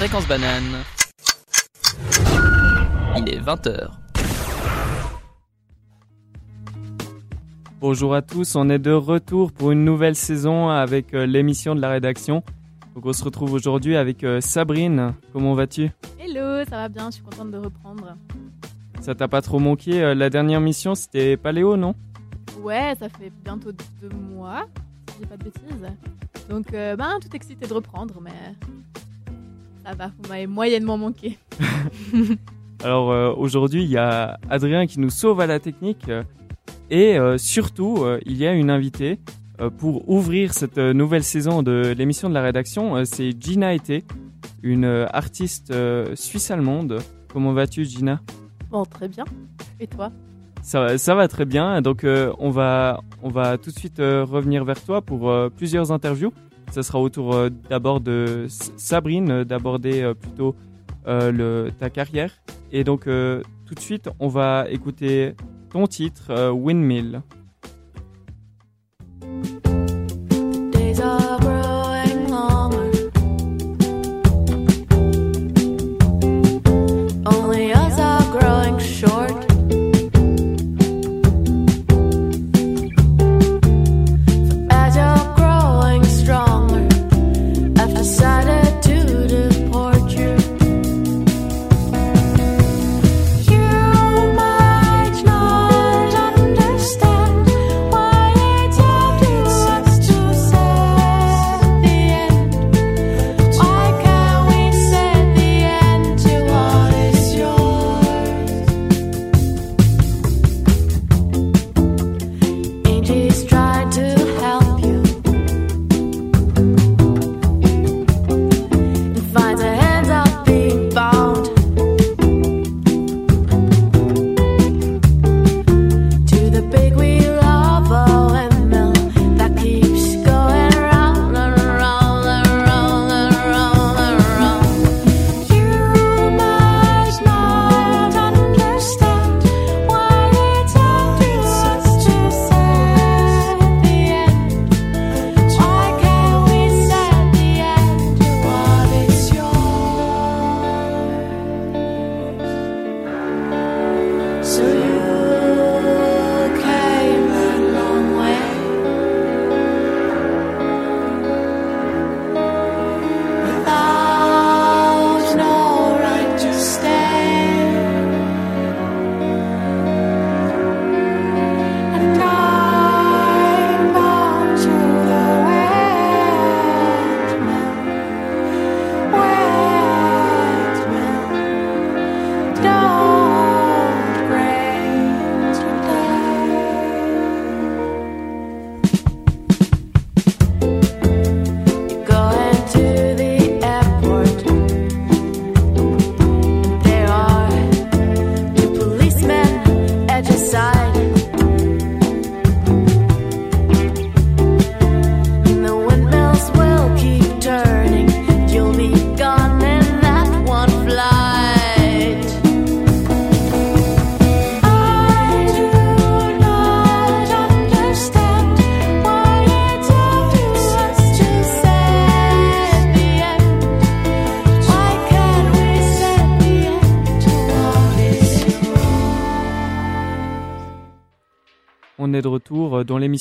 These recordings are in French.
Fréquence banane. Il est 20h. Bonjour à tous, on est de retour pour une nouvelle saison avec euh, l'émission de la rédaction. Donc on se retrouve aujourd'hui avec euh, Sabrine. Comment vas-tu? Hello, ça va bien, je suis contente de reprendre. Ça t'a pas trop manqué euh, La dernière mission c'était Paléo, non? Ouais, ça fait bientôt deux mois, si je dis pas de bêtises. Donc, euh, ben, tout excité de reprendre, mais ça va, vous m'avez moyennement manqué. Alors euh, aujourd'hui il y a Adrien qui nous sauve à la technique euh, et euh, surtout euh, il y a une invitée euh, pour ouvrir cette euh, nouvelle saison de l'émission de la rédaction. Euh, C'est Gina Été, une euh, artiste euh, suisse-allemande. Comment vas-tu Gina? Bon, très bien. Et toi? Ça, va- ça va très bien. Donc, euh, on va, on va tout de suite euh, revenir vers toi pour euh, plusieurs interviews. Ça sera autour euh, d'abord de Sabrine, euh, d'aborder euh, plutôt ta carrière. Et donc, tout de suite, on va écouter ton titre, Windmill.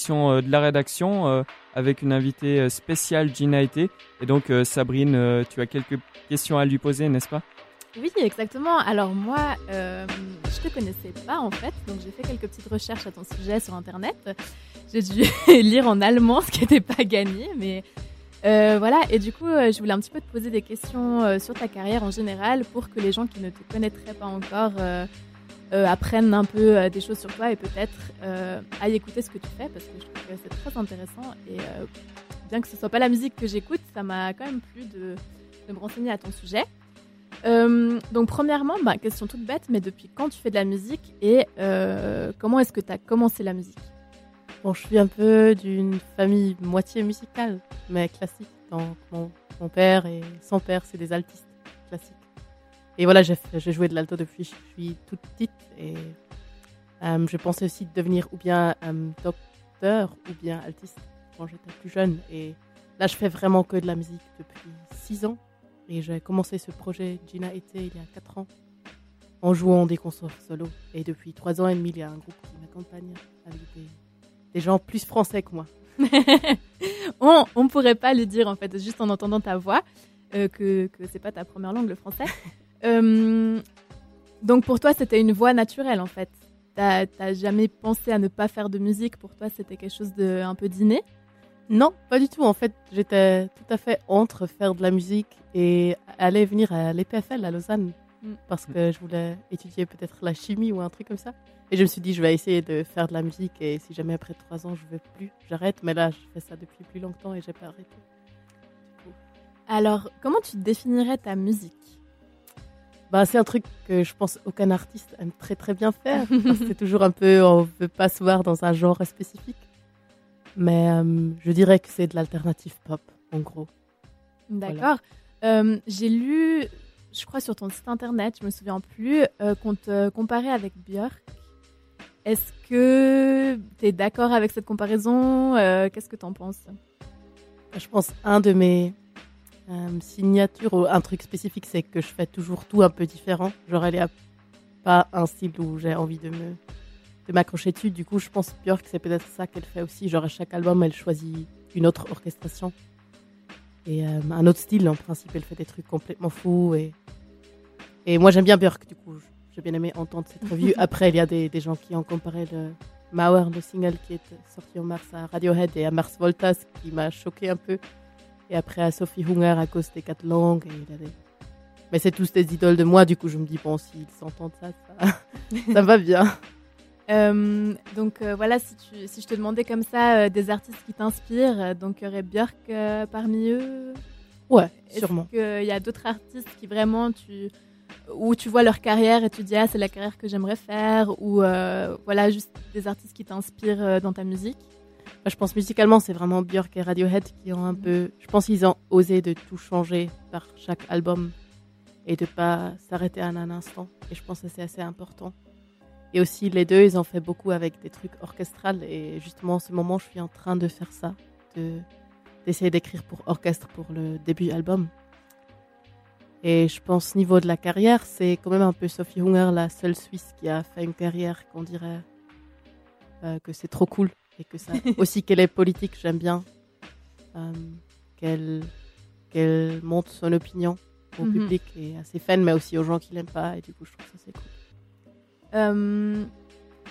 Euh, de la rédaction euh, avec une invitée euh, spéciale, Gina. Et donc, Sabrine, tu as quelques questions à lui poser, n'est-ce pas? Oui, exactement. Alors moi, euh, je te connaissais pas en fait, donc j'ai fait quelques petites recherches à ton sujet sur Internet. J'ai dû lire en allemand, ce qui n'était pas gagné, mais voilà. Et du coup, je voulais un petit peu te poser des questions sur ta carrière en général pour que les gens qui ne te connaîtraient pas encore euh, apprennent un peu euh, des choses sur toi et peut-être euh, aillent écouter ce que tu fais parce que je trouve que c'est très intéressant et bien que ce soit pas la musique que j'écoute, ça m'a quand même plu de, me renseigner à ton sujet. Donc premièrement, bah, question toute bête, mais depuis quand tu fais de la musique et comment est-ce que tu as commencé la musique? Bon, je suis un peu d'une famille moitié musicale, mais classique. Donc, mon, mon père et son père, c'est des altistes classiques. Et voilà, j'ai joué de l'alto depuis que je suis toute petite. Et euh, je pensais aussi devenir ou bien euh, docteur ou bien altiste quand j'étais plus jeune. Et là, je fais vraiment que de la musique depuis 6 ans. Et j'ai commencé ce projet Gina Été il y a 4 ans en jouant des concerts solo. Et depuis 3 ans et demi, il y a un groupe qui m'accompagne avec des, des gens plus français que moi. on, on pourrait pas le dire en fait, juste en entendant ta voix, euh, que, que c'est pas ta première langue, le français. Euh, donc pour toi, c'était une voix naturelle en fait. T'as t'as jamais pensé à ne pas faire de musique Pour toi, c'était quelque chose de un peu d'inné? Non, pas du tout. En fait, j'étais tout à fait entre faire de la musique et aller venir à l'EPFL à Lausanne. Mm. Parce que je voulais étudier peut-être la chimie ou un truc comme ça. Et je me suis dit, je vais essayer de faire de la musique. Et si jamais après trois ans, je veux plus, j'arrête. Mais là, je fais ça depuis plus longtemps et j'ai pas arrêté. Alors, comment tu définirais ta musique? Bah, c'est un truc que je pense aucun artiste aime très très bien faire. c'est toujours un peu, on veut pas se voir dans un genre spécifique. Mais euh, je dirais que c'est de l'alternative pop, en gros. D'accord. Euh, J'ai lu, je crois sur ton site internet, je me souviens plus, euh, qu'on te comparait avec Björk. Est-ce que tu es d'accord avec cette comparaison? Qu'est-ce que tu en penses? Je pense un de mes euh, signatures ou un truc spécifique, c'est que je fais toujours tout un peu différent. Genre, n'y a pas un style où j'ai envie de me de m'accrocher dessus. Du coup, je pense Björk, c'est peut-être ça qu'elle fait aussi. Genre, à chaque album, elle choisit une autre orchestration et euh, un autre style. En principe, elle fait des trucs complètement fous. Et, et moi, j'aime bien Björk, du coup. J'ai bien aimé entendre cette revue. Après, il y a des, des gens qui ont comparé le Mauer, le single qui est sorti en mars à Radiohead et à Mars Voltas, qui m'a choqué un peu. Et après à Sophie Hunger à cause des quatre langues. Et il y a des- Mais c'est tous des idoles de moi, du coup je me dis, bon, s'ils s'entendent ça, ça, ça va bien. Euh, donc euh, voilà, si, tu, si je te demandais comme ça euh, des artistes qui t'inspirent, donc il y aurait Björk parmi eux? Ouais, Est-ce sûrement. qu'il y a d'autres artistes qui vraiment tu où tu vois leur carrière et tu dis ah c'est la carrière que j'aimerais faire ou voilà juste des artistes qui t'inspirent dans ta musique? Moi, je pense musicalement, c'est vraiment Björk et Radiohead qui ont un peu. Je pense qu'ils ont osé de tout changer par chaque album et de pas s'arrêter à un instant. Et je pense que c'est assez important. Et aussi, les deux, ils ont fait beaucoup avec des trucs orchestrales. Et justement, en ce moment, je suis en train de faire ça, de d'essayer d'écrire pour orchestre pour le début album. Et je pense, niveau de la carrière, c'est quand même un peu Sophie Hunger, la seule Suisse qui a fait une carrière qu'on dirait euh, que c'est trop cool et que ça aussi qu'elle est politique, j'aime bien euh, qu'elle qu'elle montre son opinion au Mhm. public et à ses fans, mais aussi aux gens qui l'aiment pas. Et du coup, je trouve ça c'est cool. Euh,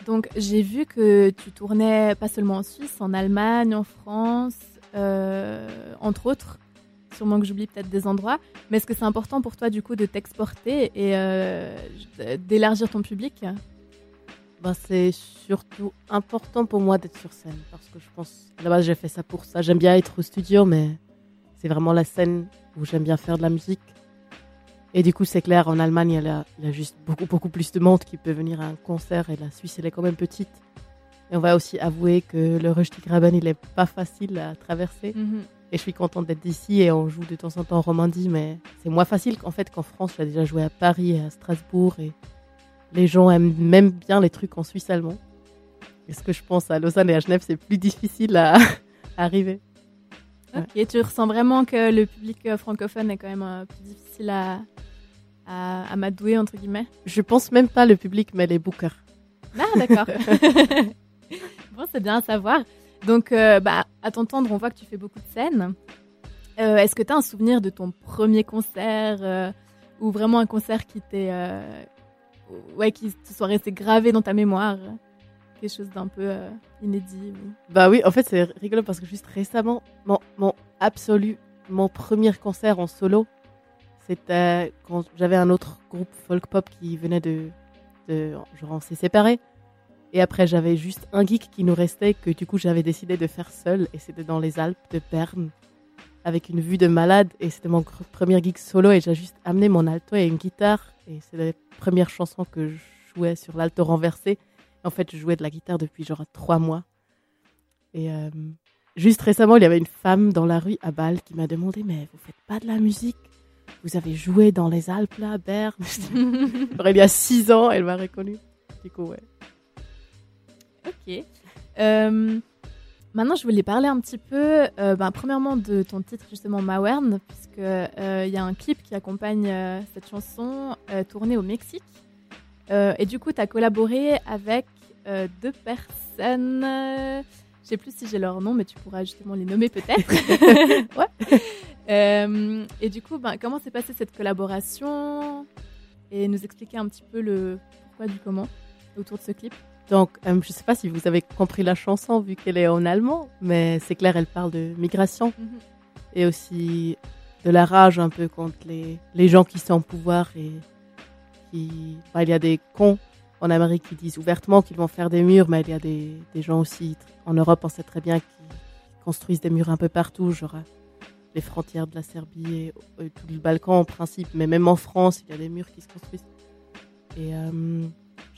donc j'ai vu que tu tournais pas seulement en Suisse, en Allemagne, en France, euh, entre autres. Sûrement que j'oublie peut-être des endroits. Mais est-ce que c'est important pour toi du coup de t'exporter et d'élargir ton public? Ben, c'est surtout important pour moi d'être sur scène parce que je pense à la base j'ai fait ça pour ça. J'aime bien être au studio, mais c'est vraiment la scène où j'aime bien faire de la musique. Et du coup, c'est clair, en Allemagne, il y, a, il y a juste beaucoup, beaucoup plus de monde qui peut venir à un concert et la Suisse, elle est quand même petite. Et on va aussi avouer que le Röstigraben, il est pas facile à traverser. Et je suis contente d'être ici et on joue de temps en temps en Romandie, mais c'est moins facile qu'en fait qu'en France. J'ai déjà joué à Paris et à Strasbourg et les gens aiment même bien les trucs en suisse allemand. Et ce que je pense à Lausanne et à Genève, c'est plus difficile à arriver. Ok, tu ressens vraiment que le public euh, francophone est quand même euh, plus difficile à, à, à m'adouer, entre guillemets? Je pense même pas le public, mais les bookers. Ah, d'accord. bon, c'est bien à savoir. Donc, euh, bah, à t'entendre, on voit que tu fais beaucoup de scènes. Euh, Est-ce que tu as un souvenir de ton premier concert euh, ou vraiment un concert qui t'est, ouais, qui soit resté gravé dans ta mémoire Quelque chose d'un peu euh, inédit Bah oui, en fait, c'est rigolo parce que juste récemment, mon, mon absolu, mon premier concert en solo, c'était quand j'avais un autre groupe folk pop qui venait de, de genre on s'est séparés. Et après, j'avais juste un geek qui nous restait que du coup, j'avais décidé de faire seul et c'était dans les Alpes de Berne avec une vue de malade et c'était mon premier geek solo et j'ai juste amené mon alto et une guitare et c'est la première chanson que je jouais sur l'alto renversé. En fait, je jouais de la guitare depuis genre trois mois. Et euh, juste récemment, il y avait une femme dans la rue à Bâle qui m'a demandé Mais vous faites pas de la musique? Vous avez joué dans les Alpes là, à Berne il y a six ans, elle m'a reconnue. Du coup, ouais. Ok. Euh, Maintenant, je voulais parler un petit peu, euh, ben, premièrement, de ton titre, justement, Mawern, puisque euh, y a un clip qui accompagne euh, cette chanson euh, tournée au Mexique. Et du coup, tu as collaboré avec deux personnes. je sais plus si j'ai leur nom, mais tu pourras justement les nommer peut-être. ouais. Et du coup, ben, comment s'est passée cette collaboration? Et nous expliquer un petit peu le pourquoi du comment autour de ce clip? Donc, euh, je sais pas si vous avez compris la chanson vu qu'elle est en allemand, mais c'est clair, elle parle de migration et aussi de la rage un peu contre les, les gens qui sont au pouvoir et qui. enfin, il y a des cons en Amérique qui disent ouvertement qu'ils vont faire des murs, mais il y a des, des gens aussi en Europe, on sait très bien, qui construisent des murs un peu partout, genre euh, les frontières de la Serbie et, et tout le Balkan en principe, mais même en France, il y a des murs qui se construisent. Et euh,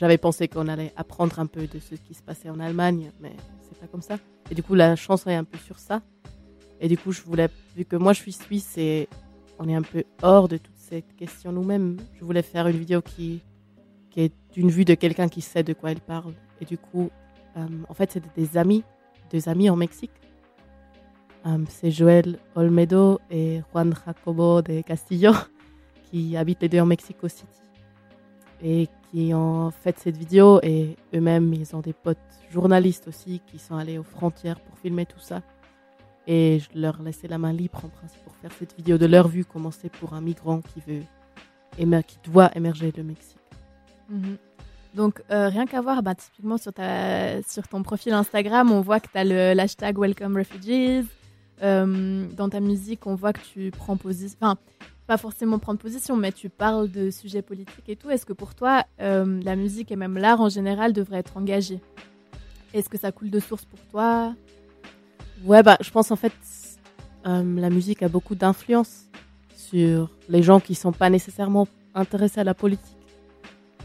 j'avais pensé qu'on allait apprendre un peu de ce qui se passait en Allemagne, mais c'est pas comme ça. Et du coup, la chanson est un peu sur ça. Et du coup, je voulais, vu que moi je suis suisse et on est un peu hors de toute cette question nous-mêmes, je voulais faire une vidéo qui, est d'une vue de quelqu'un qui sait de quoi il parle. Et du coup, euh, en fait, c'était des amis, deux amis en Mexique. Euh, c'est Joël Olmedo et Juan Jacobo de Castillo qui habitent les deux en Mexico City qui ont fait cette vidéo et eux-mêmes ils ont des potes journalistes aussi qui sont allés aux frontières pour filmer tout ça et je leur laissais la main libre en principe pour faire cette vidéo de leur vue comment c'est pour un migrant qui veut qui doit émerger le Mexique. Mhm. Donc, euh, rien qu'à voir, bah, typiquement sur, ta, sur ton profil Instagram, on voit que tu as le l'hashtag Welcome Refugees. Euh, dans ta musique, on voit que tu prends position. Pas forcément prendre position, mais tu parles de sujets politiques et tout. Est-ce que pour toi, euh, la musique et même l'art en général devrait être engagé Est-ce que ça coule de source pour toi? Ouais, bah, je pense en fait, euh, la musique a beaucoup d'influence sur les gens qui sont pas nécessairement intéressés à la politique.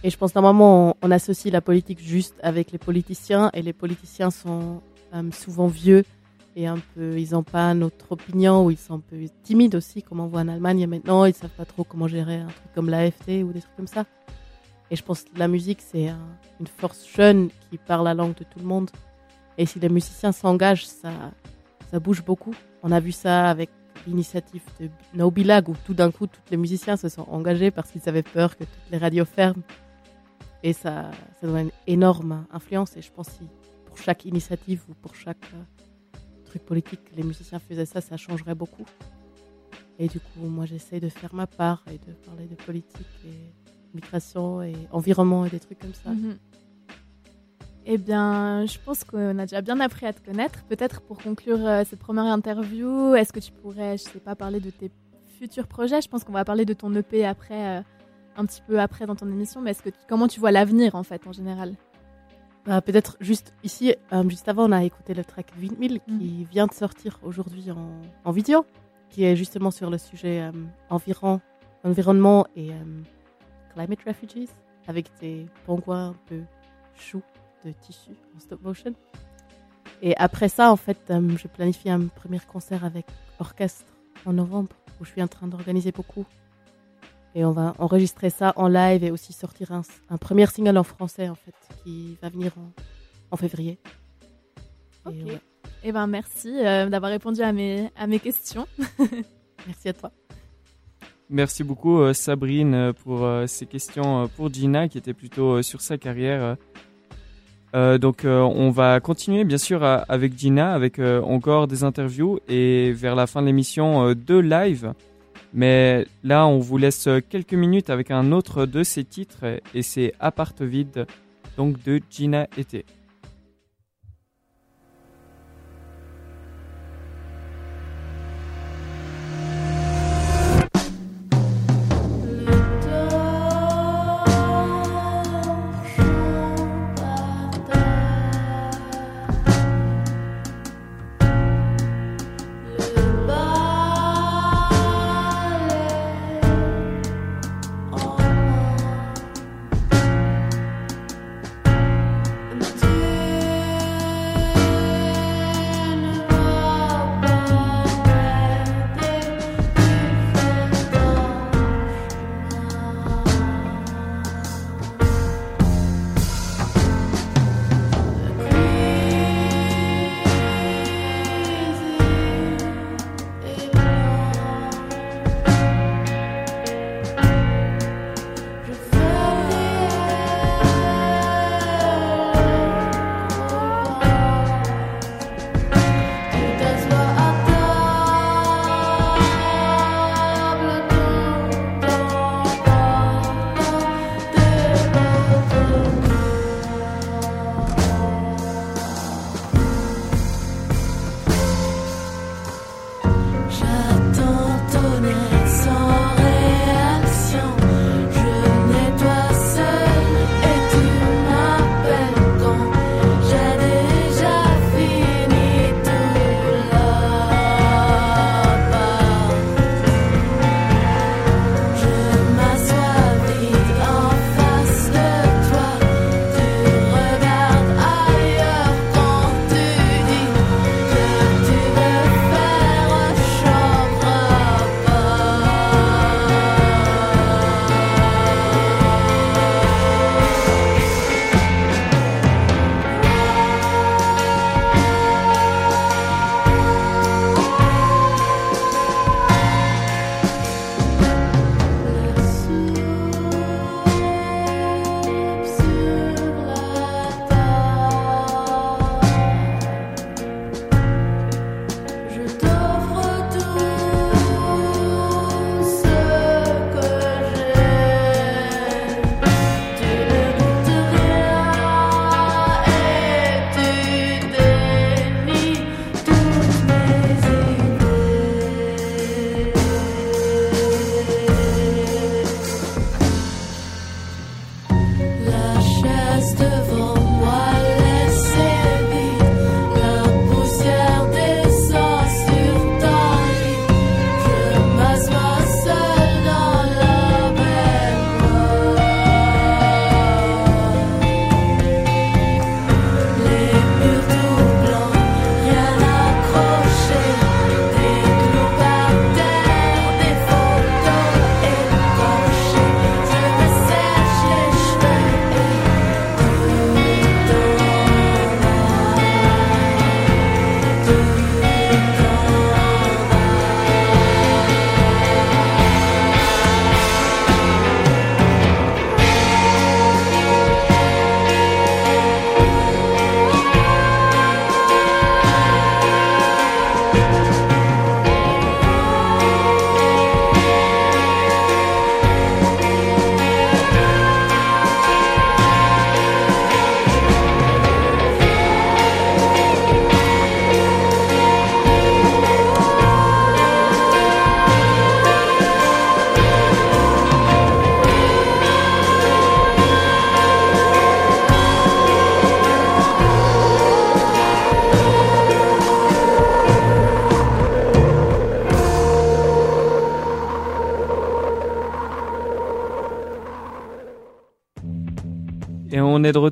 Et je pense normalement, on, on associe la politique juste avec les politiciens, et les politiciens sont euh, souvent vieux et un peu, ils n'ont pas notre opinion, ou ils sont un peu timides aussi, comme on voit en Allemagne maintenant, ils savent pas trop comment gérer un truc comme l'AFD ou des trucs comme ça. Et je pense que la musique, c'est un- une force jeune qui parle la langue de tout le monde. Et si les musiciens s'engagent, ça, ça bouge beaucoup. On a vu ça avec l'initiative de No Bilag, où tout d'un coup, tous les musiciens se sont engagés parce qu'ils avaient peur que toutes les radios ferment. Et ça, ça doit une énorme influence. Et je pense que pour chaque initiative ou pour chaque euh, politique, les musiciens faisaient ça, ça changerait beaucoup. Et du coup, moi, j'essaie de faire ma part et de parler de politique et migration et environnement et des trucs comme ça. Mhm. Eh bien, je pense qu'on a déjà bien appris à te connaître. Peut-être pour conclure euh, cette première interview, est-ce que tu pourrais, je sais pas, parler de tes futurs projets? Je pense qu'on va parler de ton EP après, euh, un petit peu après dans ton émission. Mais est-ce que comment tu vois l'avenir en fait en général? Bah, Peut-être juste ici, euh, juste avant, on a écouté le track 20000 qui vient de sortir aujourd'hui en, en vidéo, qui est justement sur le sujet euh, environ, environnement et euh, climate refugees, avec des pingouins un peu choux de tissu en stop motion. Et après ça, en fait, euh, je planifie un premier concert avec orchestre en novembre, où je suis en train d'organiser beaucoup. Et on va enregistrer ça en live et aussi sortir un, un premier single en français, en fait, qui va venir en, en février. Et Ok. ouais, Eh ben, merci euh, d'avoir répondu à mes, à mes questions. merci à toi. Merci beaucoup euh, Sabrine euh, pour euh, ces questions euh, pour Gina qui était plutôt euh, sur sa carrière. donc euh, on va continuer bien sûr à- avec Gina avec euh, encore des interviews et vers la fin de l'émission euh, deux lives. Mais là on vous laisse quelques minutes avec un autre de ses titres et c'est Appart vide donc de Gina Été.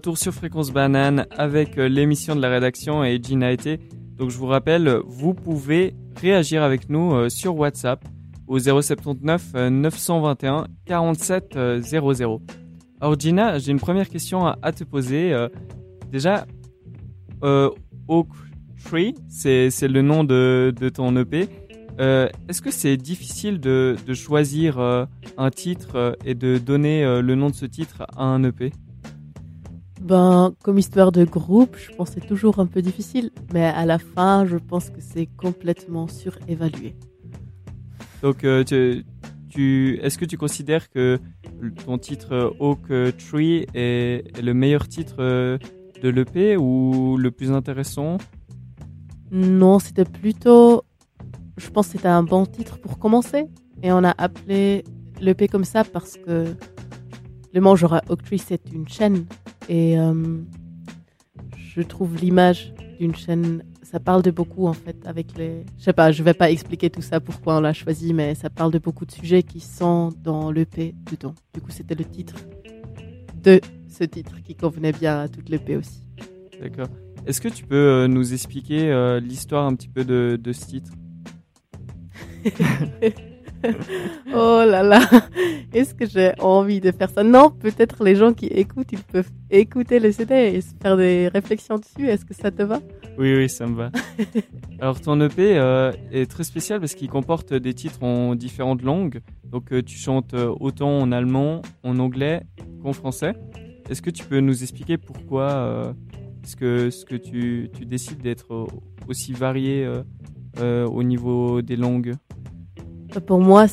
Retour sur Fréquence Banane avec euh, l'émission de la rédaction et Gina été. Donc je vous rappelle, vous pouvez réagir avec nous euh, sur WhatsApp au 079 euh, 921 47 euh, 00. Alors Gina, j'ai une première question à, te poser. Euh, déjà, Oak Tree, c'est le nom de, ton EP. Est-ce que c'est difficile de, choisir un titre et de donner le nom de ce titre à un EP Ben, comme histoire de groupe, je pense que c'est toujours un peu difficile, mais à la fin, je pense que c'est complètement surévalué. Donc, euh, tu, tu, est-ce que tu considères que ton titre euh, Oak euh, Tree est, est le meilleur titre de l'EP ou le plus intéressant? Non, c'était plutôt. Je pense que c'était un bon titre pour commencer. Et on a appelé l'EP comme ça parce que le Mangera Oak Tree, c'est une chaîne. Et euh, je trouve l'image d'une chaîne. Ça parle de beaucoup en fait avec les. Je sais pas, je vais pas expliquer tout ça pourquoi on l'a choisi, mais ça parle de beaucoup de sujets qui sont dans l'EP dedans. Du coup, c'était le titre de ce titre qui convenait bien à toute l'EP aussi. D'accord. Est-ce que tu peux euh, nous expliquer euh, l'histoire un petit peu de, de ce titre? oh là là, est-ce que j'ai envie de faire ça? Non, peut-être les gens qui écoutent, ils peuvent écouter le CD et se faire des réflexions dessus. Est-ce que ça te va? Oui, oui, ça me va. Alors, ton EP euh, est très spécial parce qu'il comporte des titres en différentes langues. Donc, euh, tu chantes euh, autant en allemand, en anglais qu'en français. Est-ce que tu peux nous expliquer pourquoi euh, est-ce que, ce que tu, tu décides d'être aussi varié au niveau des langues? Pour moi,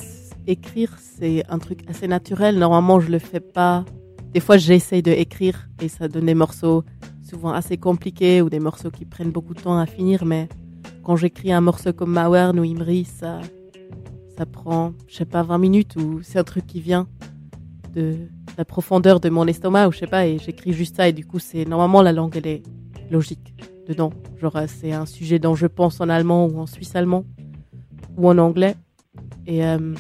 écrire, c'est un truc assez naturel. Normalement, je le fais pas. Des fois, j'essaye de écrire et ça donne des morceaux souvent assez compliqués ou des morceaux qui prennent beaucoup de temps à finir. Mais quand j'écris un morceau comme Mauern ou Imri, ça, ça prend, je sais pas, 20 minutes ou c'est un truc qui vient de la profondeur de mon estomac ou je sais pas et j'écris juste ça et du coup, c'est normalement la langue, elle est logique dedans. Genre, euh, c'est un sujet dont je pense en allemand ou en suisse allemand ou en anglais. Et euh,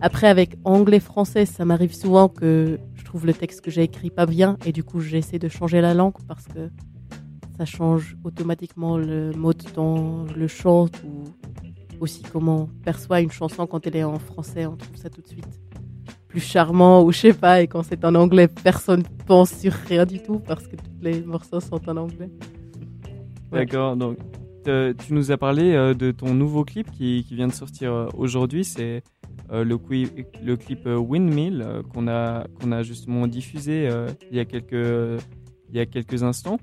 après, avec anglais-français, ça m'arrive souvent que je trouve le texte que j'ai écrit pas bien et du coup, j'essaie de changer la langue parce que ça change automatiquement le mode dont je le chante ou aussi comment on perçoit une chanson quand elle est en français. On trouve ça tout de suite plus charmant ou je sais pas. Et quand c'est en anglais, personne pense sur rien du tout parce que tous les morceaux sont en anglais. D'accord. Donc, tu nous as parlé euh, de ton nouveau clip qui, vient de sortir euh, aujourd'hui. C'est euh, le, clip euh, Windmill euh, qu'on a, justement diffusé euh, il, y a quelques, instants.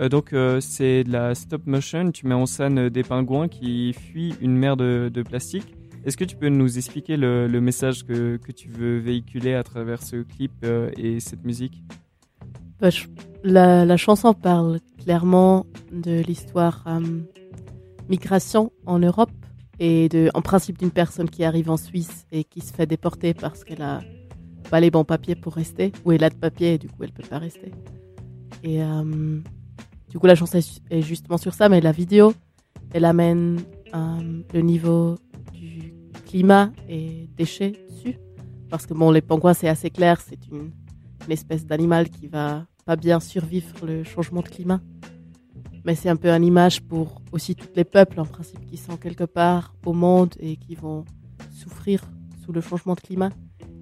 Euh, donc, euh, c'est de la stop motion. Tu mets en scène euh, des pingouins qui fuient une mer de, plastique. Est-ce que tu peux nous expliquer le, message que, tu veux véhiculer à travers ce clip euh, et cette musique? Bah, je- la, chanson parle clairement de l'histoire euh, migration en Europe et de, en principe d'une personne qui arrive en Suisse et qui se fait déporter parce qu'elle a pas les bons papiers pour rester ou elle a de papiers et du coup elle peut pas rester. Et euh, du coup la chanson est, justement sur ça, mais la vidéo elle amène euh, le niveau du climat et déchets dessus parce que bon les pingouins c'est assez clair, c'est une espèce d'animal qui va pas bien survivre le changement de climat. Mais c'est un peu une image pour aussi tous les peuples, en principe, qui sont quelque part au monde et qui vont souffrir sous le changement de climat.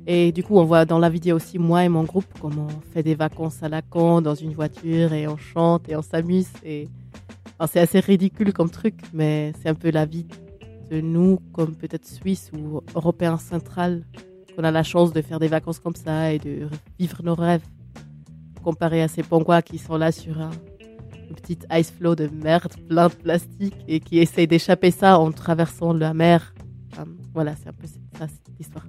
Et du coup, on voit dans la vidéo aussi, moi et mon groupe, comment on fait des vacances à Lacan dans une voiture et on chante et on s'amuse. Et c'est assez ridicule comme truc, mais c'est un peu la vie de nous, comme peut-être Suisse ou Européens central, qu'on a la chance de faire des vacances comme ça et de vivre nos rêves. Comparé à ces pingouins qui sont là sur un, petit ice flow de merde plein de plastique et qui essayent d'échapper ça en traversant la mer. Enfin, voilà, c'est un peu ça, cette histoire.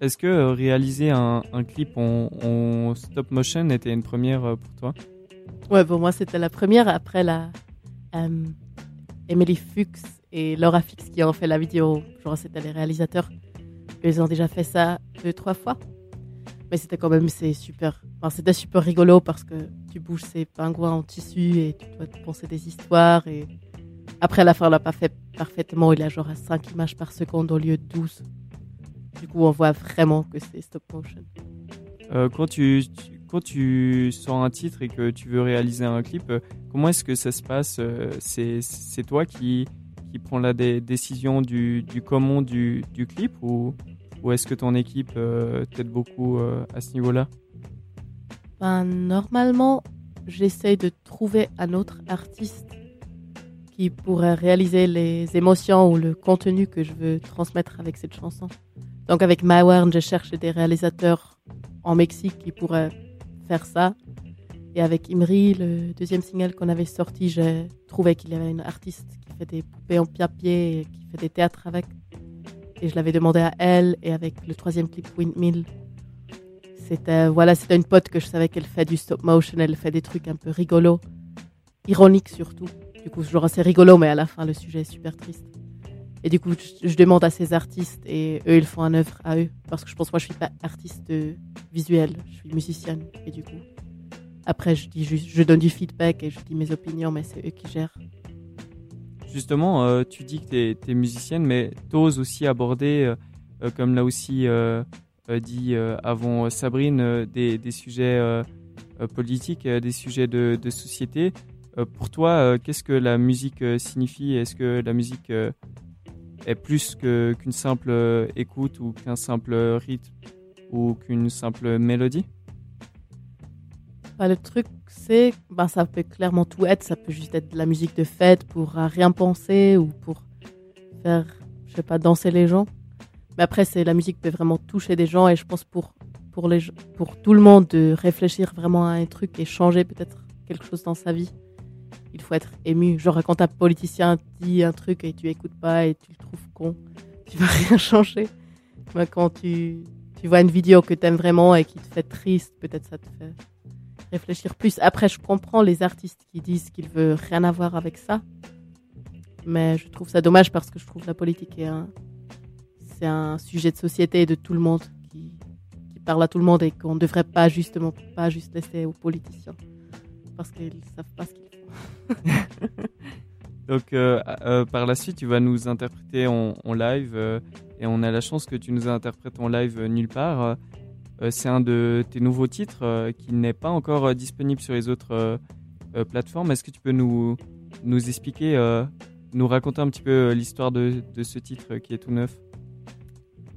Est-ce que euh, réaliser un, un clip en, en stop motion était une première euh, pour toi? Ouais, pour moi, c'était la première. Après, la euh, Emily Fuchs et Laura Fix qui ont fait la vidéo, genre, c'était les réalisateurs. Ils ont déjà fait ça deux, trois fois. Mais c'était quand même, c'est super. C'était super rigolo parce que tu bouges ces pingouins en tissu et tu dois te penser des histoires. Et après, à la fin, on l'a pas fait parfaitement. Il a genre à 5 images par seconde au lieu de 12. Du coup, on voit vraiment que c'est stop motion. Euh, quand, tu, quand tu sors un titre et que tu veux réaliser un clip, euh, comment est-ce que ça se passe Euh, C'est toi qui, qui prends la dé- décision du, du comment du, du clip ou est-ce que ton équipe euh, t'aide beaucoup euh, à ce niveau-là? Ben, normalement, j'essaye de trouver un autre artiste qui pourrait réaliser les émotions ou le contenu que je veux transmettre avec cette chanson. Donc avec My World, je cherche des réalisateurs en Mexique qui pourraient faire ça. Et avec Imri, le deuxième single qu'on avait sorti, j'ai trouvé qu'il y avait une artiste qui fait des poupées en papier et qui fait des théâtres avec. Et je l'avais demandé à elle. Et avec le troisième clip Windmill, c'était voilà, c'était une pote que je savais qu'elle fait du stop motion, elle fait des trucs un peu rigolos, ironiques surtout. Du coup, genre c'est rigolo, mais à la fin le sujet est super triste. Et du coup, je, demande à ces artistes et eux ils font un œuvre à eux parce que je pense moi je suis pas artiste euh, visuel, je suis musicienne et du coup après je dis je donne du feedback et je dis mes opinions, mais c'est eux qui gèrent. Justement, euh, tu dis que tu es, musicienne, mais t'oses aussi aborder, euh, euh, comme l'a aussi dit avant Sabrine, des, sujets politiques, des sujets de, société. Pour toi, qu'est-ce que la musique signifie? Est-ce que la musique est plus qu'une simple écoute ou qu'un simple rythme ou qu'une simple mélodie? Bah, le truc, bah, ça peut clairement tout être. Ça peut juste être de la musique de fête pour euh, rien penser ou pour faire, je sais pas, danser les gens. Mais après, c'est la musique peut vraiment toucher des gens et je pense pour pour les pour tout le monde de réfléchir vraiment à un truc et changer peut-être quelque chose dans sa vie. Il faut être ému. Genre quand un politicien dit un truc et tu écoutes pas et tu le trouves con, tu vas rien changer. Mais quand tu tu vois une vidéo que t'aimes vraiment et qui te fait triste, peut-être ça te fait réfléchir plus. Après, je comprends les artistes qui disent qu'ils veulent rien avoir avec ça. Mais je trouve ça dommage parce que je trouve la politique est un, c'est un sujet de société et de tout le monde qui, parle à tout le monde et qu'on ne devrait pas justement pas juste laisser aux politiciens parce qu'ils savent pas ce qu'ils font. Donc, euh, euh, par la suite, tu vas nous interpréter en, live euh, et on a la chance que tu nous interprètes en live nulle part. Euh, c'est un de tes nouveaux titres euh, qui n'est pas encore euh, disponible sur les autres plateformes. Est-ce que tu peux nous, nous expliquer, nous raconter un petit peu l'histoire de, ce titre qui est tout neuf?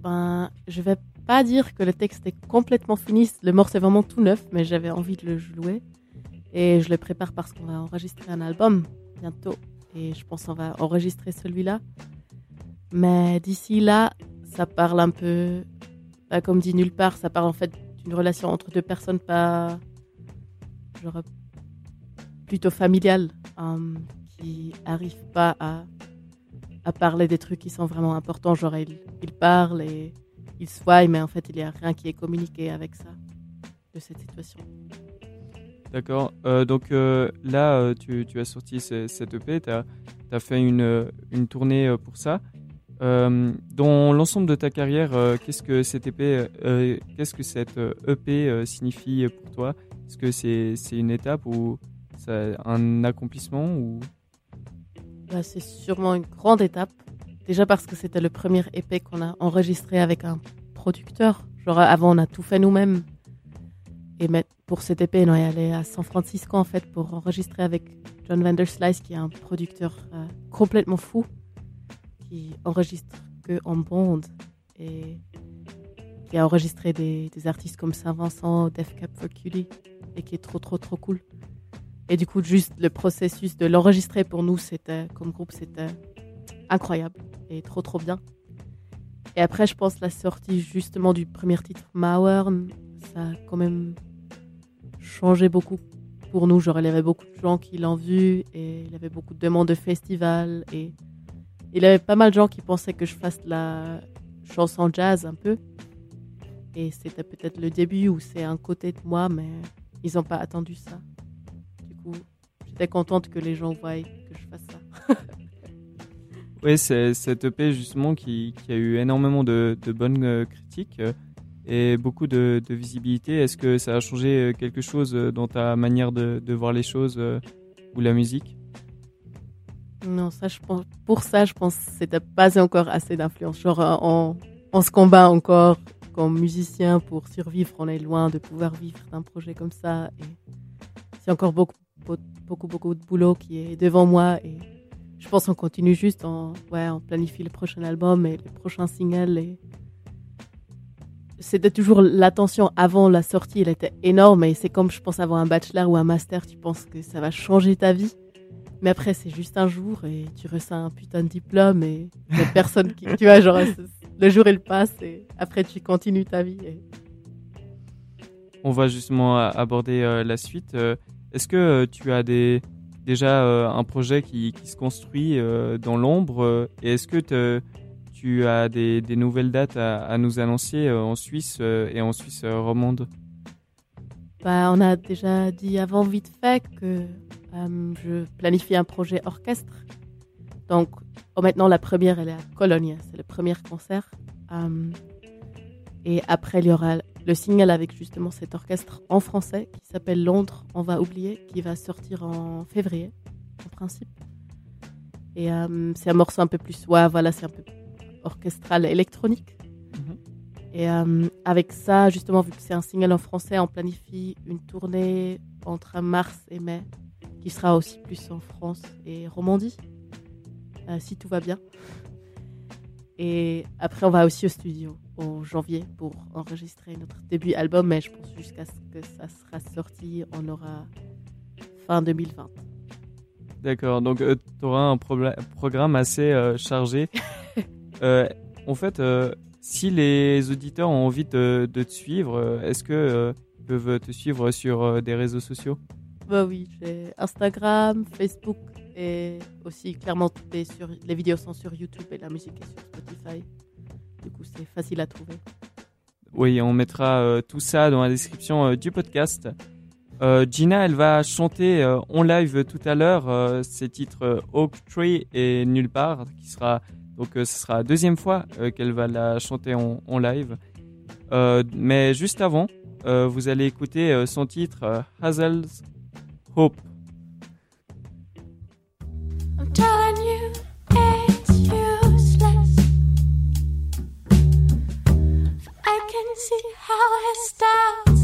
Ben, je vais pas dire que le texte est complètement fini. Le morceau est vraiment tout neuf, mais j'avais envie de le jouer. Et je le prépare parce qu'on va enregistrer un album bientôt. Et je pense qu'on va enregistrer celui-là. Mais d'ici là, ça parle un peu, bah, comme dit nulle part, ça parle en fait d'une relation entre deux personnes pas, genre, plutôt familiale, euh, qui arrivent pas à, à parler des trucs qui sont vraiment importants. Genre, ils, ils parlent et ils se voient, mais en fait, il n'y a rien qui est communiqué avec ça, de cette situation. D'accord. Euh, donc euh, là, tu, tu as sorti ce- cette EP, tu as, fait une, une tournée pour ça. Euh, dans l'ensemble de ta carrière, euh, qu'est-ce que cette EP, euh, qu'est-ce que cette EP euh, signifie pour toi? Est-ce que c'est une étape ou un accomplissement Bah, c'est sûrement une grande étape. Déjà parce que c'était le premier EP qu'on a enregistré avec un producteur. Genre avant, on a tout fait nous-mêmes. Et pour cet EP, on est allé à San Francisco en fait pour enregistrer avec John Vanderslice, qui est un producteur complètement fou, qui enregistre que en bande et qui a enregistré des, artistes comme Saint-Vincent, Def Cap for et qui est trop trop trop cool. Et du coup, juste le processus de l'enregistrer pour nous, c'était, comme groupe, c'était incroyable et trop trop bien. Et après, je pense la sortie justement du premier titre, Mauern, ça a quand même changé beaucoup pour nous. Genre, il y avait beaucoup de gens qui l'ont vu et il y avait beaucoup de demandes de festivals et il y avait pas mal de gens qui pensaient que je fasse la chanson jazz un peu. Et c'était peut-être le début où c'est un côté de moi, mais ils n'ont pas attendu ça. Du coup, j'étais contente que les gens voient que je fasse ça. Oui, c'est cette EP justement qui, a eu énormément de, bonnes euh, critiques euh, et beaucoup de, visibilité. Est-ce que ça a changé euh, quelque chose dans ta manière de, voir les choses ou la musique? Non, ça, je pense, pour ça, je pense que c'était pas encore assez d'influence. Genre, euh, on, se combat encore comme musicien pour survivre, on est loin de pouvoir vivre d'un projet comme ça. C'est encore beaucoup, beaucoup, beaucoup, de boulot qui est devant moi. Et je pense qu'on continue juste, on, ouais, on planifie le prochain album et les prochains singles. Et c'était toujours l'attention avant la sortie, elle était énorme. Et c'est comme, je pense, avoir un bachelor ou un master, tu penses que ça va changer ta vie? Mais après, c'est juste un jour et tu reçois un putain de diplôme et il y a personne qui, tu vois, genre, le jour il passe et après tu continues ta vie. et- On va justement aborder euh, la suite. Euh, Est-ce que euh, tu as des, déjà euh, un projet qui, qui se construit dans l'ombre Et est-ce que tu as des, des nouvelles dates à, à nous annoncer en Suisse et en Suisse romande? Bah, on a déjà dit avant vite fait que euh, je planifie un projet orchestre. Donc, oh, maintenant, la première, elle est à Cologne. C'est le premier concert. Euh, et après, il y aura le single avec justement cet orchestre en français qui s'appelle Londres, on va oublier, qui va sortir en février, en principe. Et euh, c'est un morceau un peu plus, ouais, voilà, c'est un peu orchestral électronique. Mhm. Et euh, avec ça, justement, vu que c'est un single en français, on planifie une tournée entre mars et mai, qui sera aussi plus en France et Romandie, euh, si tout va bien. Et après, on va aussi au studio en janvier pour enregistrer notre début album, mais je pense jusqu'à ce que ça sera sorti, on aura fin 2020. D'accord, donc tu auras un programme assez euh, chargé. Euh, en fait, euh, si les auditeurs ont envie de, de te suivre, euh, est-ce que euh, ils peuvent te suivre sur euh, des réseaux sociaux? Bah oui, j'ai Instagram, Facebook et aussi clairement sur, les vidéos sont sur YouTube et la musique est sur Spotify. Du coup, c'est facile à trouver. Oui, on mettra euh, tout ça dans la description euh, du podcast. Euh, Gina, elle va chanter en live tout à l'heure ses titres Oak Tree et Nulle part, qui sera donc ce sera la deuxième fois qu'elle va la chanter en, en live. Mais juste avant, vous allez écouter son titre Hazel's Hope. I'm telling you, it's useless. I can see how his doubts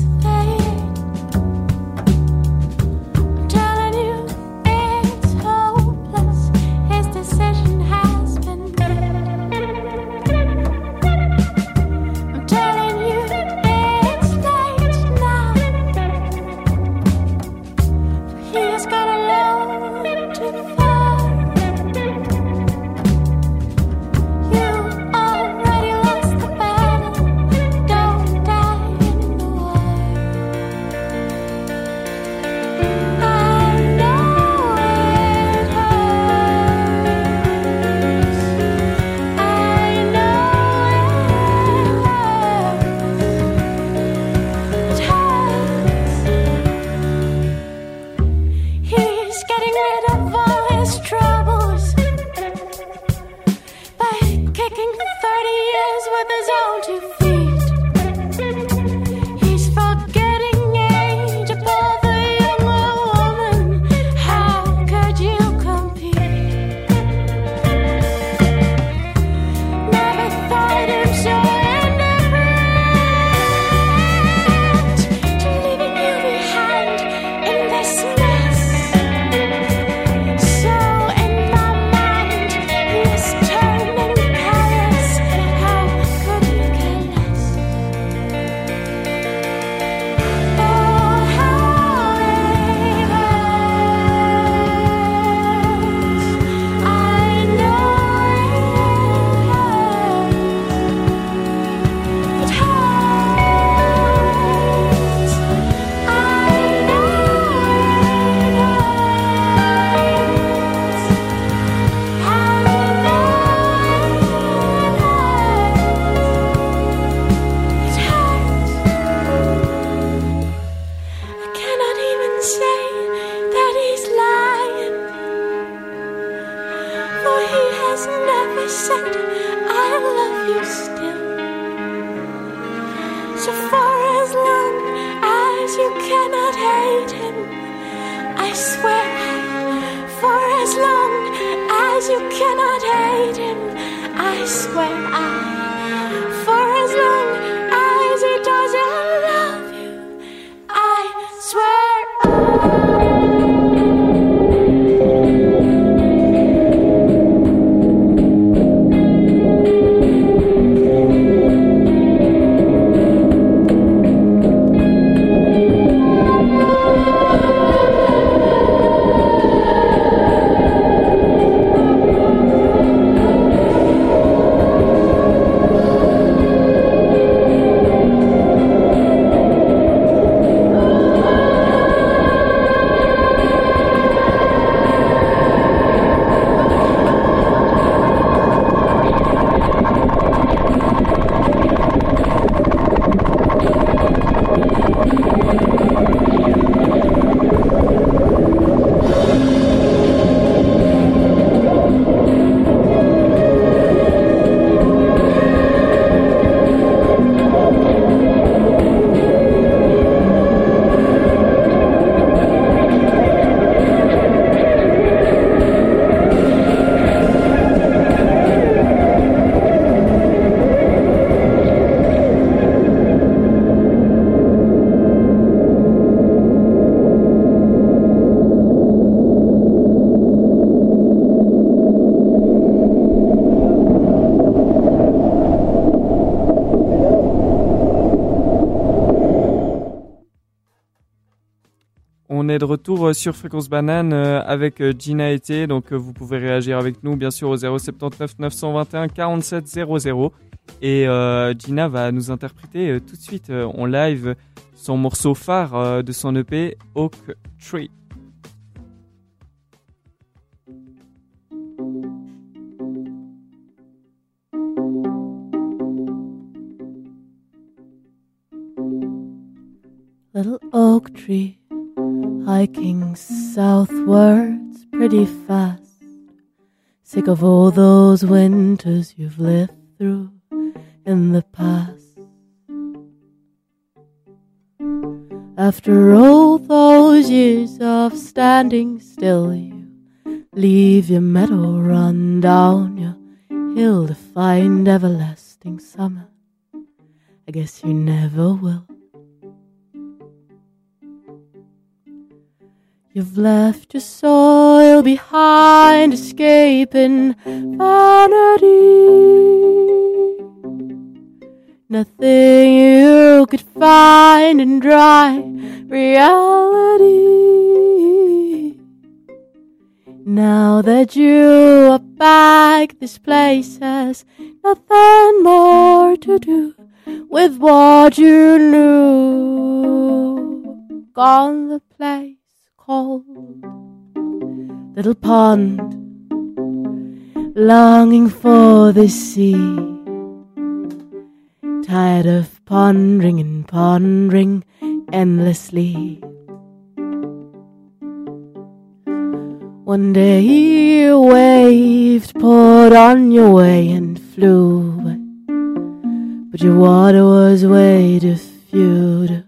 retour euh, sur Fréquence Banane euh, avec euh, Gina Thé. Donc vous pouvez réagir avec nous bien sûr au 079 921 47 00. Et Gina va nous interpréter tout de suite en live son morceau phare de son EP Oak Tree. Little oak tree, hiking southwards pretty fast. Sick of all those winters you've lived through in the past. After all those years of standing still, you leave your meadow, run down your hill to find everlasting summer. I guess you never will. You've left your soil behind, escaping vanity. Nothing you could find in dry reality. Now that you are back, this place has nothing more to do with what you knew. Gone the place called Little Pond, longing for the sea. Tired of pondering and pondering endlessly. One day you waved, poured on your way and flew, but, but your water was way too few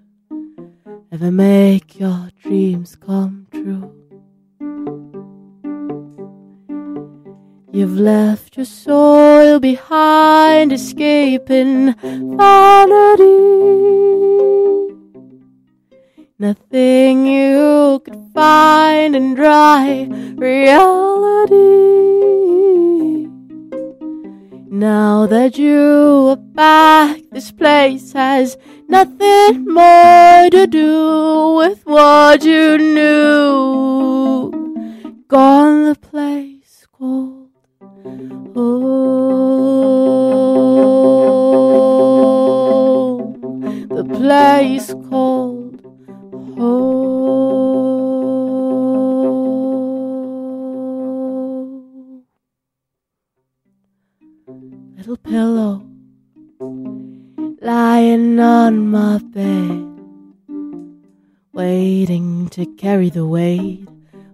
to ever make your dreams come true. You've left your soil behind, escaping vanity. Nothing you could find in dry reality. Now that you are back, this place has nothing more to do with what you knew. Gone the place called home. The place called home. Little pillow lying on my bed, waiting to carry the weight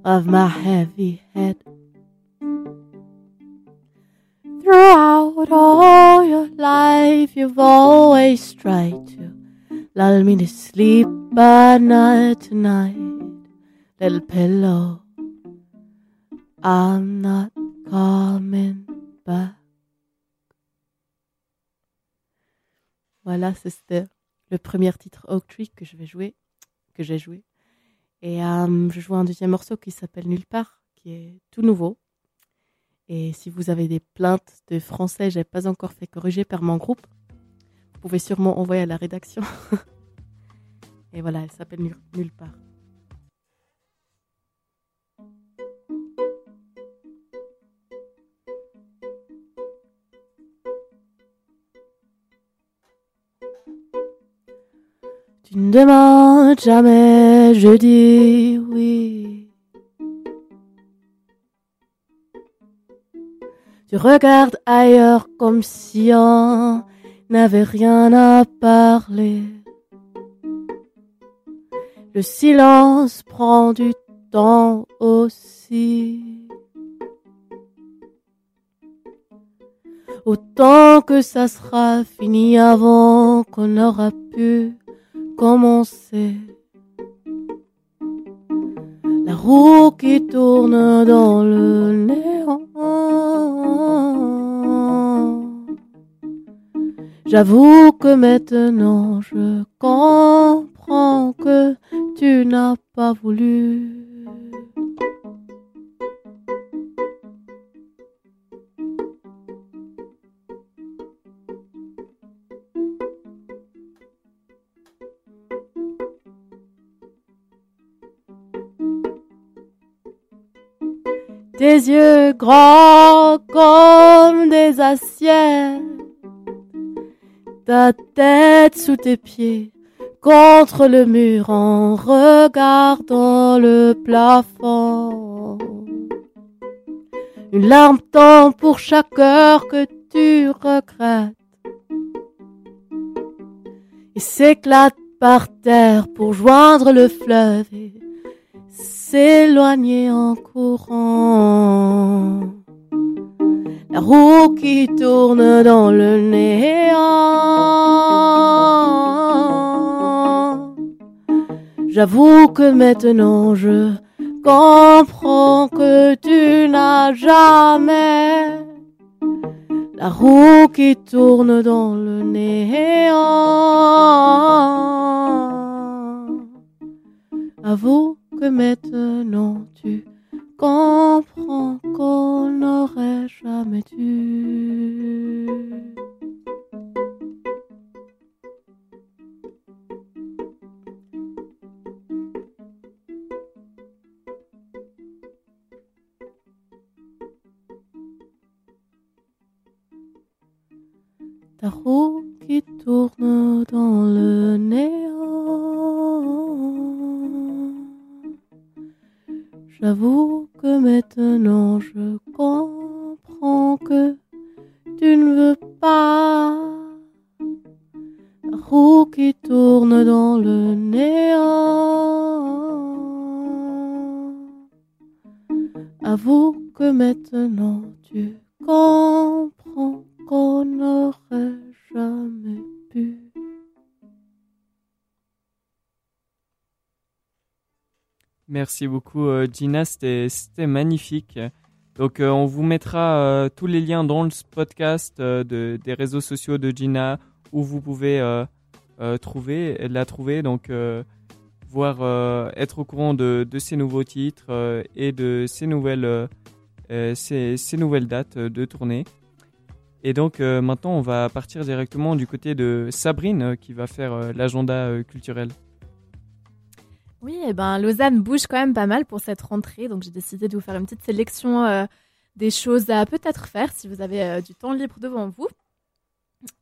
of my heavy head. Throughout all your life, you've always tried to lull me to sleep, but not tonight. Little pillow, I'm not coming back. Voilà, c'était le premier titre Oak Tree que je vais jouer, que j'ai joué. Et euh, je joue un deuxième morceau qui s'appelle Nulle part, qui est tout nouveau. Et si vous avez des plaintes de français, j'ai pas encore fait corriger par mon groupe. Vous pouvez sûrement envoyer à la rédaction. Et voilà, elle s'appelle Nulle part. Tu ne demandes jamais, je dis oui. Tu regardes ailleurs comme si on n'avait rien à parler. Le silence prend du temps aussi. Autant que ça sera fini avant qu'on aura pu commencer. La roue qui tourne dans le néant. J'avoue que maintenant je comprends que tu n'as pas voulu. Tes yeux grands comme des assiettes. Ta tête sous tes pieds contre le mur en regardant le plafond. Une larme tombe pour chaque heure que tu regrettes et s'éclate par terre pour joindre le fleuve s'éloigner en courant. La roue qui tourne dans le néant. J'avoue que maintenant je comprends que tu n'as jamais la roue qui tourne dans le néant. Avoue que maintenant tu comprends qu'on n'aurait jamais dû. Ta roue qui tourne Merci beaucoup euh, Gina, c'était magnifique. Donc euh, on vous mettra euh, tous les liens dans le podcast de, des réseaux sociaux de Gina où vous pouvez trouver la trouver donc voir être au courant de, de ces nouveaux titres et de ces nouvelles ces, nouvelles dates de tournée. Et donc maintenant on va partir directement du côté de Sabrine qui va faire l'agenda culturel. Oui, eh ben, Lausanne bouge quand même pas mal pour cette rentrée, donc j'ai décidé de vous faire une petite sélection euh, des choses à peut-être faire si vous avez euh, du temps libre devant vous.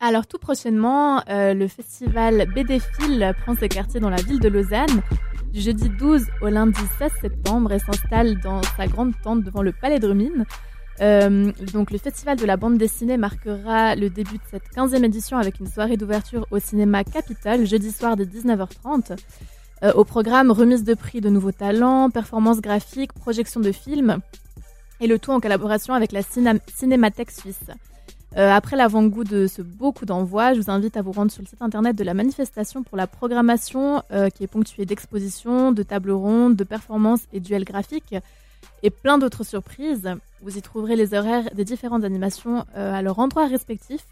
Alors tout prochainement, euh, le festival BD Phil prend ses quartiers dans la ville de Lausanne du jeudi 12 au lundi 16 septembre et s'installe dans sa grande tente devant le Palais de Rumine. Euh, donc le festival de la bande dessinée marquera le début de cette 15e édition avec une soirée d'ouverture au cinéma Capitole jeudi soir dès 19h30. Euh, au programme, remise de prix de nouveaux talents, performances graphiques, projection de films, et le tout en collaboration avec la Ciné- Cinémathèque suisse. Euh, après l'avant-goût de ce beau coup d'envoi, je vous invite à vous rendre sur le site internet de la manifestation pour la programmation euh, qui est ponctuée d'expositions, de tables rondes, de performances et duels graphiques et plein d'autres surprises. Vous y trouverez les horaires des différentes animations à leur endroit respectif.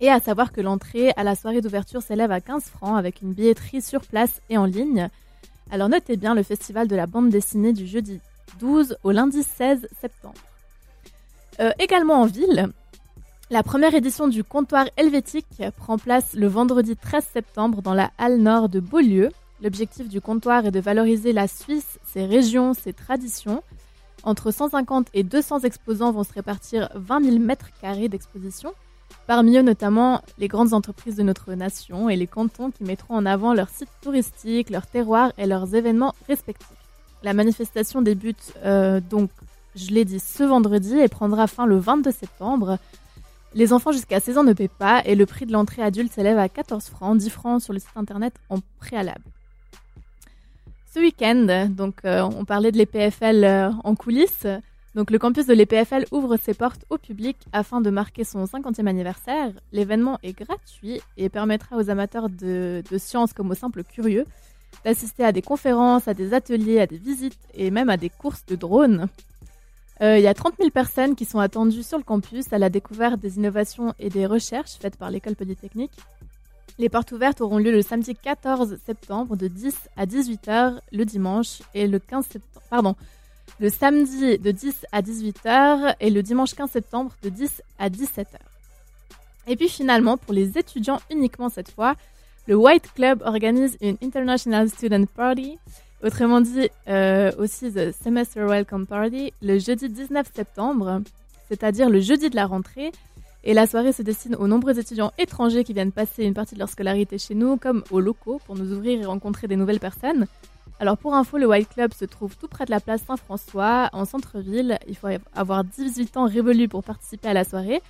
Et à savoir que l'entrée à la soirée d'ouverture s'élève à 15 francs avec une billetterie sur place et en ligne. Alors notez bien le festival de la bande dessinée du jeudi 12 au lundi 16 septembre. Euh, également en ville, la première édition du comptoir helvétique prend place le vendredi 13 septembre dans la halle nord de Beaulieu. L'objectif du comptoir est de valoriser la Suisse, ses régions, ses traditions. Entre 150 et 200 exposants vont se répartir 20 000 mètres carrés d'exposition. Parmi eux notamment les grandes entreprises de notre nation et les cantons qui mettront en avant leurs sites touristiques, leurs terroirs et leurs événements respectifs. La manifestation débute euh, donc, je l'ai dit, ce vendredi et prendra fin le 22 septembre. Les enfants jusqu'à 16 ans ne paient pas et le prix de l'entrée adulte s'élève à 14 francs, 10 francs sur le site internet en préalable. Ce week-end, donc euh, on parlait de l'EPFL euh, en coulisses. Donc le campus de l'EPFL ouvre ses portes au public afin de marquer son 50e anniversaire. L'événement est gratuit et permettra aux amateurs de, sciences comme aux simples curieux d'assister à des conférences, à des ateliers, à des visites et même à des courses de drones. Euh, Il y a 30 000 personnes qui sont attendues sur le campus à la découverte des innovations et des recherches faites par l'école polytechnique. Les portes ouvertes auront lieu le samedi 14 septembre de 10 à 18h le dimanche et le 15 septembre, pardon, le samedi de 10 à 18h et le dimanche 15 septembre de 10 à 17h. Et puis finalement, pour les étudiants uniquement cette fois, le White Club organise une International Student Party Autrement dit, euh, aussi The Semester Welcome Party, le jeudi 19 septembre, c'est-à-dire le jeudi de la rentrée. Et la soirée se destine aux nombreux étudiants étrangers qui viennent passer une partie de leur scolarité chez nous, comme aux locaux, pour nous ouvrir et rencontrer des nouvelles personnes. Alors pour info, le White Club se trouve tout près de la place Saint-François, en centre-ville. Il faut avoir 18 ans révolus pour participer à la soirée.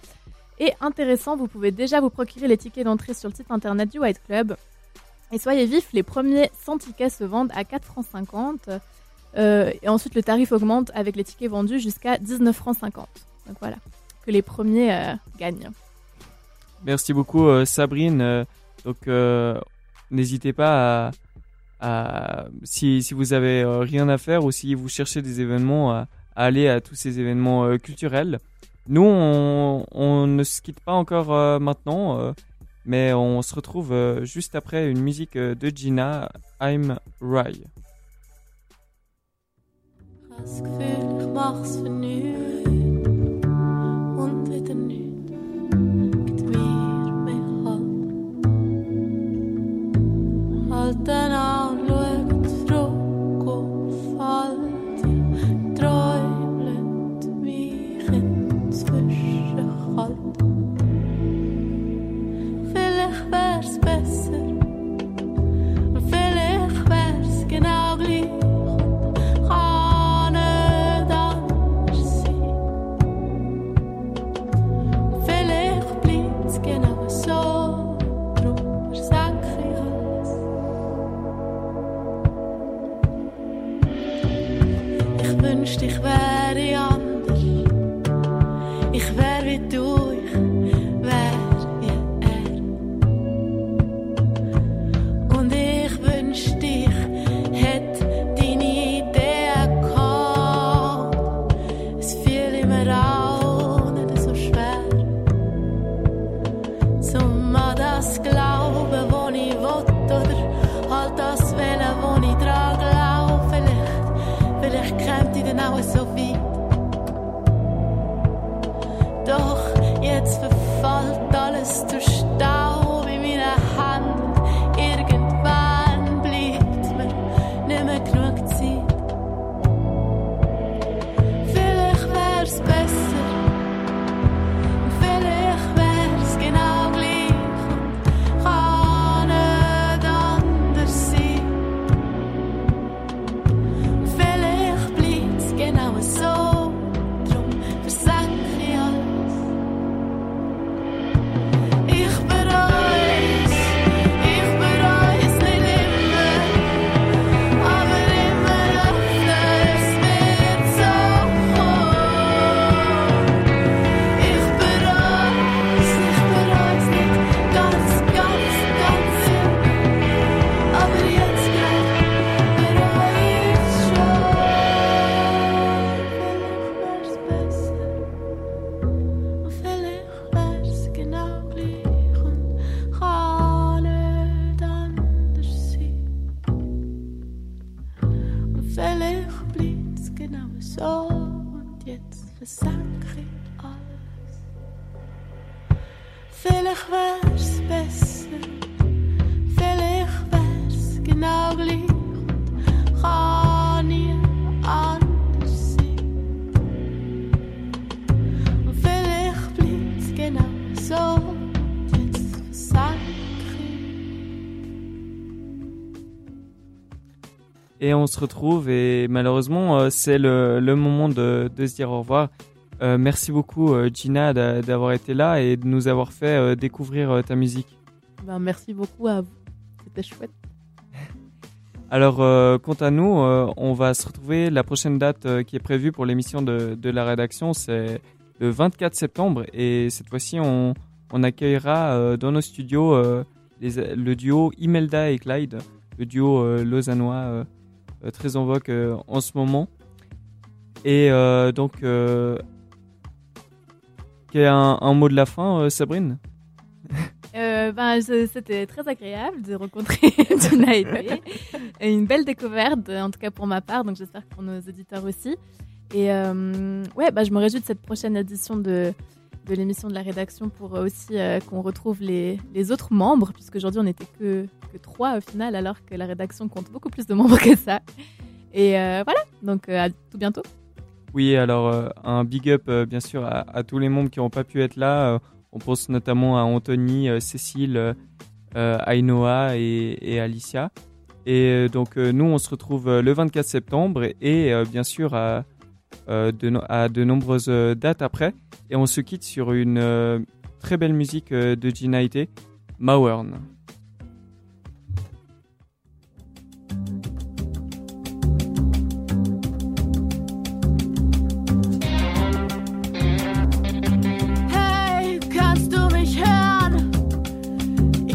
Et intéressant, vous pouvez déjà vous procurer les tickets d'entrée sur le site internet du White Club. Et soyez vifs, les premiers 100 tickets se vendent à 4 francs 50. Euh, et ensuite, le tarif augmente avec les tickets vendus jusqu'à 19 francs 50. Donc voilà, que les premiers euh, gagnent. Merci beaucoup euh, Sabrine. Donc n'hésitez pas à, si, vous avez euh, rien à faire ou si vous cherchez des événements à, à à tous ces événements euh, culturels. Nous on, ne se quitte pas encore euh, maintenant, mais on se retrouve juste après une musique de Gina, I'm Rye. utan avlukt, trukk og. Et on se retrouve et malheureusement euh, c'est le, le moment de, de se dire au revoir. Euh, merci beaucoup euh, Gina d'a- d'avoir été là et de nous avoir fait découvrir ta musique. Ben, merci beaucoup à vous. C'était chouette. Alors euh, quant à nous, euh, on va se retrouver la prochaine date euh, qui est prévue pour l'émission de, de la rédaction, c'est le 24 septembre et cette fois-ci on, on accueillera dans nos studios les- le duo Imelda et Clyde, le duo lausannois très en vogue euh, en ce moment. Et euh, donc, euh, un, mot de la fin, euh, Sabrine? Euh, ben, c'était très agréable de rencontrer. Et Une belle découverte, en tout cas pour ma part, donc j'espère pour nos auditeurs aussi. Et euh, ouais, bah, je me réjouis de cette prochaine édition de, de l'émission de la rédaction pour aussi euh, qu'on retrouve les, les autres membres, puisqu'aujourd'hui on n'était que, que trois au final, alors que la rédaction compte beaucoup plus de membres que ça. Et euh, voilà, donc euh, à tout bientôt. Oui, alors euh, un big up euh, bien sûr à, tous les membres qui n'ont pas pu être là. Euh, on pense notamment à Anthony, euh, Cécile, euh, euh, Ainoa et, et Alicia. Et euh, donc euh, nous, on se retrouve euh, le 24 septembre et, euh, bien sûr à, euh, de, no- à de nombreuses euh, dates après. Et on se quitte sur une euh, très belle musique euh, de Gina Ité. Hey, du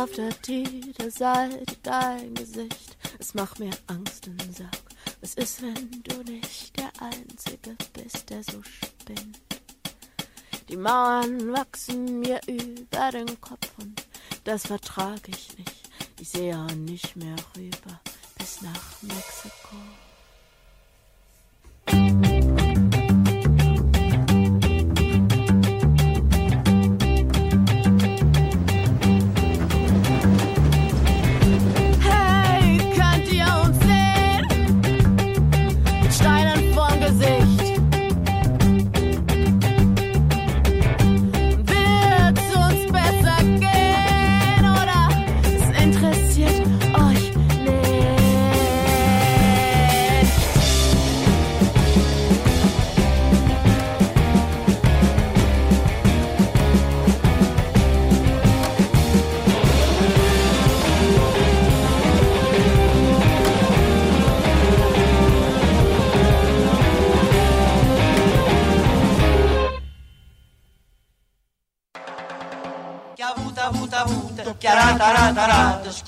Auf der Titelseite dein Gesicht, es macht mir Angst und Sorg. Was ist, wenn du nicht der Einzige bist, der so spinnt? Die Mauern wachsen mir über den Kopf und das vertrag ich nicht. Ich sehe nicht mehr rüber bis nach Mexiko.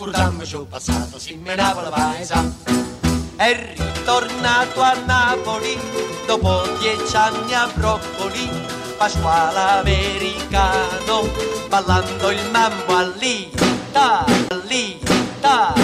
Ricordammi ciò passato, si menava la paesa. È ritornato a Napoli, dopo dieci anni a Broccoli, Pasquale americano, ballando il mambo all'Ita, all'Ita.